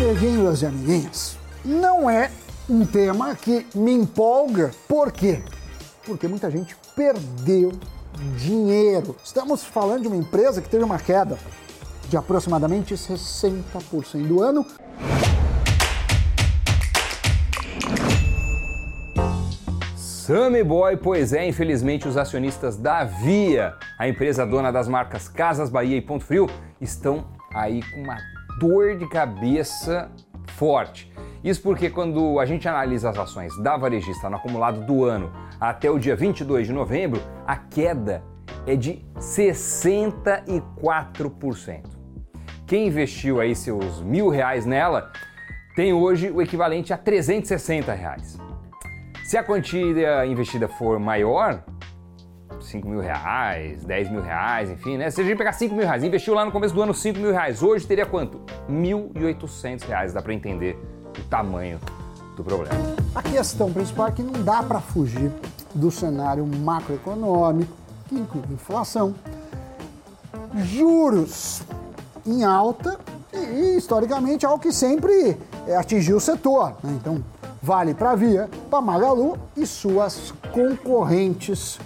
Amiguinhos e amiguinhas, não é um tema que me empolga. Por quê? Porque muita gente perdeu dinheiro. Estamos falando de uma empresa que teve uma queda de aproximadamente 60% do ano. Sammy Boy, pois é, infelizmente os acionistas da Via, a empresa dona das marcas Casas Bahia e Ponto Frio, estão aí com uma dor de cabeça forte. Isso porque quando a gente analisa as ações da varejista no acumulado do ano até o dia 22 de novembro, a queda é de 64%. Quem investiu aí seus mil reais nela tem hoje o equivalente a 360 reais. Se a quantia investida for maior, 5 mil reais, 10 mil reais, enfim, né? Se a gente pegar 5 mil reais, investiu lá no começo do ano 5 mil reais, hoje teria quanto? 1.800 reais, dá para entender o tamanho do problema. A questão principal é que não dá para fugir do cenário macroeconômico, que inclui inflação, juros em alta e, historicamente, algo que sempre atingiu o setor. Né? Então, vale para a Via, para Magalu e suas concorrentes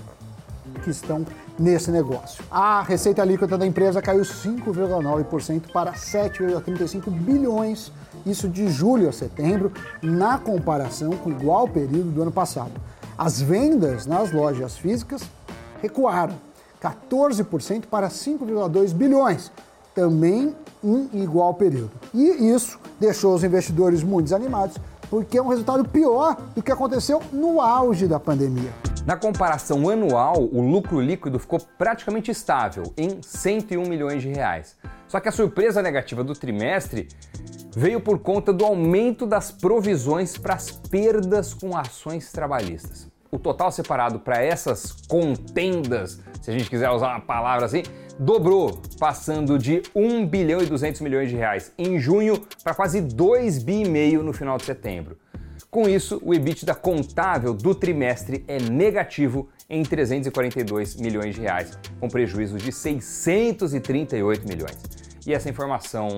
que estão nesse negócio. A receita líquida da empresa caiu 5,9% para 7,35 bilhões, isso de julho a setembro, na comparação com o igual período do ano passado. As vendas nas lojas físicas recuaram 14% para 5,2 bilhões, também em igual período. E isso deixou os investidores muito desanimados, porque é um resultado pior do que aconteceu no auge da pandemia. Na comparação anual, o lucro líquido ficou praticamente estável, em 101 milhões de reais. Só que a surpresa negativa do trimestre veio por conta do aumento das provisões para as perdas com ações trabalhistas. O total separado para essas contendas, se a gente quiser usar uma palavra assim, dobrou, passando de 1 bilhão e 200 milhões de reais em junho para quase 2 bi e meio no final de setembro. Com isso, o EBITDA contável do trimestre é negativo em 342 milhões de reais, com prejuízo de 638 milhões. E essa informação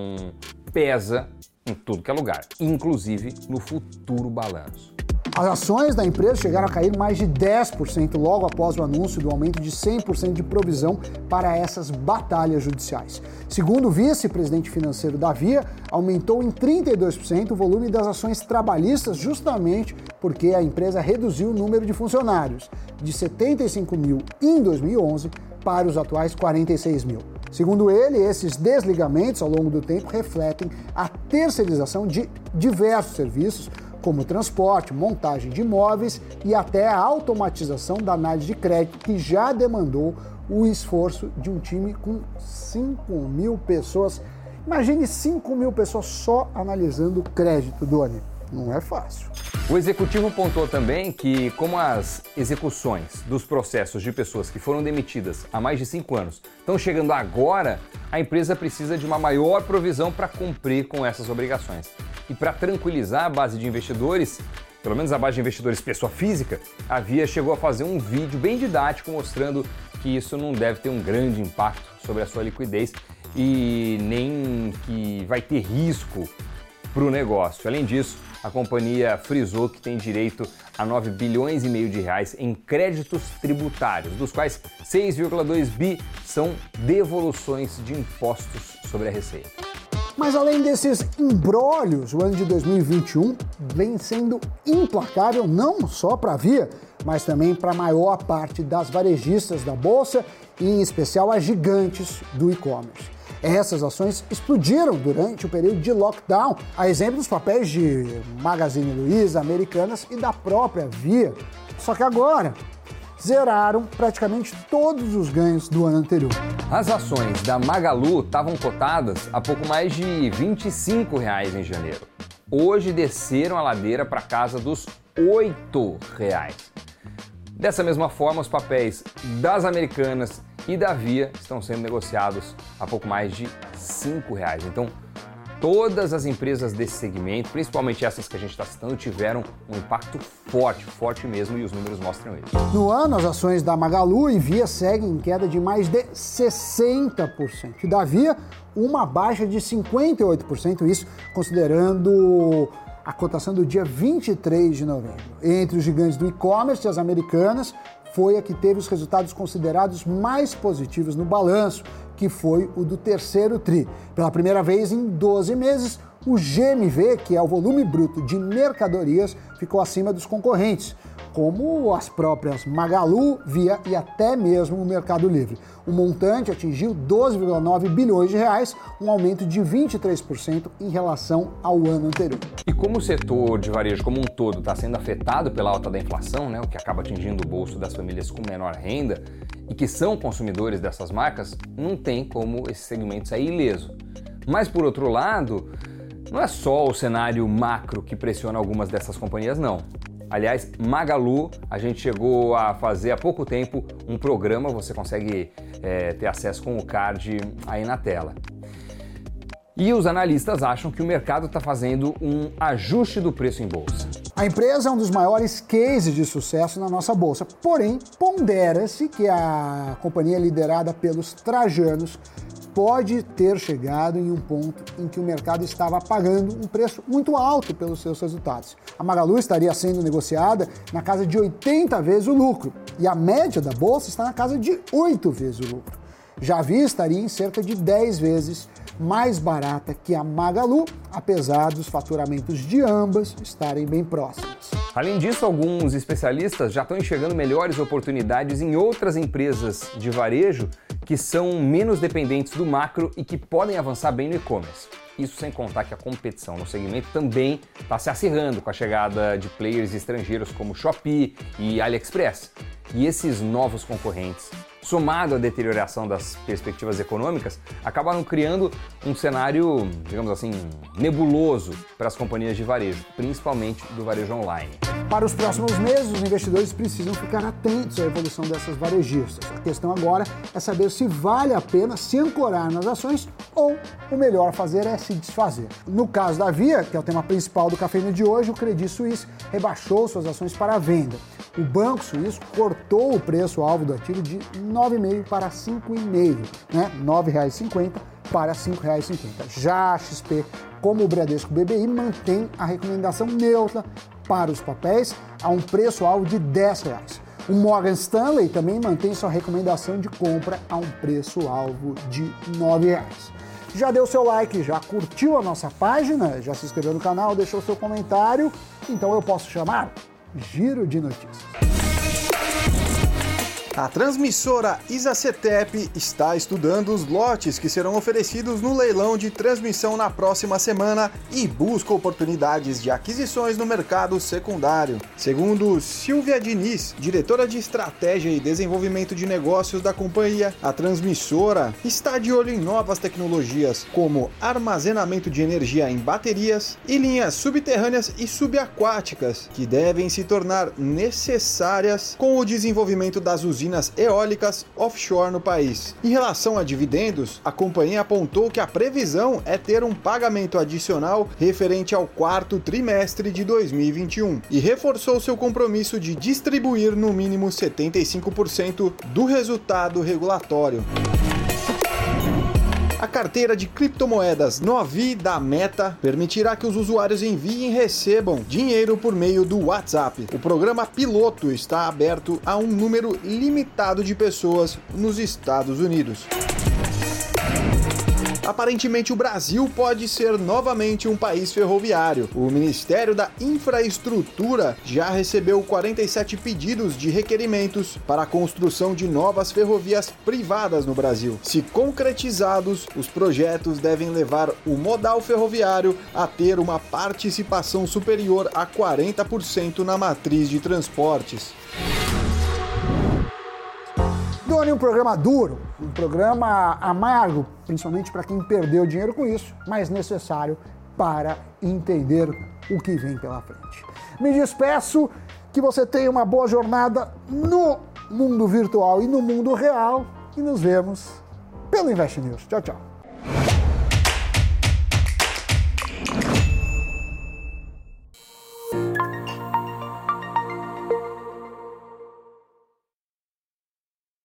pesa em tudo que é lugar, inclusive no futuro balanço. As ações da empresa chegaram a cair mais de 10% logo após o anúncio do aumento de 100% de provisão para essas batalhas judiciais. Segundo o vice-presidente financeiro da Via, aumentou em 32% o volume das ações trabalhistas, justamente porque a empresa reduziu o número de funcionários de 75 mil em 2011 para os atuais 46 mil. Segundo ele, esses desligamentos ao longo do tempo refletem a terceirização de diversos serviços como transporte, montagem de imóveis e até a automatização da análise de crédito, que já demandou o esforço de um time com 5 mil pessoas. Imagine 5 mil pessoas só analisando crédito, Doni. Não é fácil. O executivo pontuou também que, como as execuções dos processos de pessoas que foram demitidas há mais de cinco anos estão chegando agora, a empresa precisa de uma maior provisão para cumprir com essas obrigações. E para tranquilizar a base de investidores, pelo menos a base de investidores pessoa física, a Via chegou a fazer um vídeo bem didático mostrando que isso não deve ter um grande impacto sobre a sua liquidez e nem que vai ter risco para o negócio. Além disso, a companhia frisou que tem direito a 9 bilhões e meio de reais em créditos tributários, dos quais 6,2 bi são devoluções de impostos sobre a receita. Mas além desses embrólios, o ano de 2021 vem sendo implacável não só para a Via, mas também para a maior parte das varejistas da bolsa e em especial as gigantes do e-commerce. Essas ações explodiram durante o período de lockdown, a exemplo dos papéis de Magazine Luiza, Americanas e da própria Via. Só que agora zeraram praticamente todos os ganhos do ano anterior. As ações da Magalu estavam cotadas a pouco mais de 25 reais em janeiro. Hoje desceram a ladeira para casa dos 8 reais. Dessa mesma forma, os papéis das Americanas e da Via estão sendo negociados a pouco mais de R$ reais. Então, todas as empresas desse segmento, principalmente essas que a gente está citando, tiveram um impacto forte, forte mesmo, e os números mostram isso. No ano, as ações da Magalu e Via seguem em queda de mais de 60%. E da Via, uma baixa de 58%, isso considerando a cotação do dia 23 de novembro. Entre os gigantes do e-commerce, as americanas foi a que teve os resultados considerados mais positivos no balanço, que foi o do terceiro TRI. Pela primeira vez em 12 meses, o GMV, que é o volume bruto de mercadorias, ficou acima dos concorrentes como as próprias Magalu, Via e até mesmo o Mercado Livre. O montante atingiu 12,9 bilhões de reais, um aumento de 23% em relação ao ano anterior. E como o setor de varejo como um todo está sendo afetado pela alta da inflação, né, o que acaba atingindo o bolso das famílias com menor renda e que são consumidores dessas marcas, não tem como esse segmento sair ileso. Mas por outro lado, não é só o cenário macro que pressiona algumas dessas companhias, não. Aliás, Magalu, a gente chegou a fazer há pouco tempo um programa, você consegue é, ter acesso com o card aí na tela. E os analistas acham que o mercado está fazendo um ajuste do preço em bolsa. A empresa é um dos maiores cases de sucesso na nossa bolsa, porém, pondera-se que a companhia liderada pelos trajanos pode ter chegado em um ponto em que o mercado estava pagando um preço muito alto pelos seus resultados. A Magalu estaria sendo negociada na casa de 80 vezes o lucro e a média da bolsa está na casa de 8 vezes o lucro. Já vi estaria em cerca de 10 vezes mais barata que a Magalu, apesar dos faturamentos de ambas estarem bem próximos. Além disso, alguns especialistas já estão enxergando melhores oportunidades em outras empresas de varejo que são menos dependentes do macro e que podem avançar bem no e-commerce. Isso sem contar que a competição no segmento também está se acirrando com a chegada de players estrangeiros como Shopee e AliExpress. E esses novos concorrentes somado à deterioração das perspectivas econômicas, acabaram criando um cenário, digamos assim, nebuloso para as companhias de varejo, principalmente do varejo online. Para os próximos meses, os investidores precisam ficar atentos à evolução dessas varejistas. A questão agora é saber se vale a pena se ancorar nas ações ou o melhor fazer é se desfazer. No caso da Via, que é o tema principal do Cafeína de hoje, o Credit Suisse rebaixou suas ações para venda. O Banco Suíço cortou o preço-alvo do ativo de 9,5 para 5,5, né? R$ 9,50 para R$ 5,50. Já a XP, como o Bradesco BBI, mantém a recomendação neutra para os papéis a um preço-alvo de R$ 10,00. O Morgan Stanley também mantém sua recomendação de compra a um preço-alvo de R$ 9,00. Já deu seu like, já curtiu a nossa página, já se inscreveu no canal, deixou seu comentário, então eu posso chamar Giro de Notícias. A transmissora Isacetep está estudando os lotes que serão oferecidos no leilão de transmissão na próxima semana e busca oportunidades de aquisições no mercado secundário. Segundo Silvia Diniz, diretora de estratégia e desenvolvimento de negócios da companhia, a transmissora está de olho em novas tecnologias como armazenamento de energia em baterias e linhas subterrâneas e subaquáticas que devem se tornar necessárias com o desenvolvimento das usinas usinas eólicas offshore no país. Em relação a dividendos, a companhia apontou que a previsão é ter um pagamento adicional referente ao quarto trimestre de 2021 e reforçou seu compromisso de distribuir no mínimo 75% do resultado regulatório. A carteira de criptomoedas Novi da Meta permitirá que os usuários enviem e recebam dinheiro por meio do WhatsApp. O programa piloto está aberto a um número limitado de pessoas nos Estados Unidos. Aparentemente, o Brasil pode ser novamente um país ferroviário. O Ministério da Infraestrutura já recebeu 47 pedidos de requerimentos para a construção de novas ferrovias privadas no Brasil. Se concretizados, os projetos devem levar o modal ferroviário a ter uma participação superior a 40% na matriz de transportes. Doni, um programa duro, um programa amargo, principalmente para quem perdeu dinheiro com isso, mas necessário para entender o que vem pela frente. Me despeço, que você tenha uma boa jornada no mundo virtual e no mundo real e nos vemos pelo Invest News. Tchau, tchau.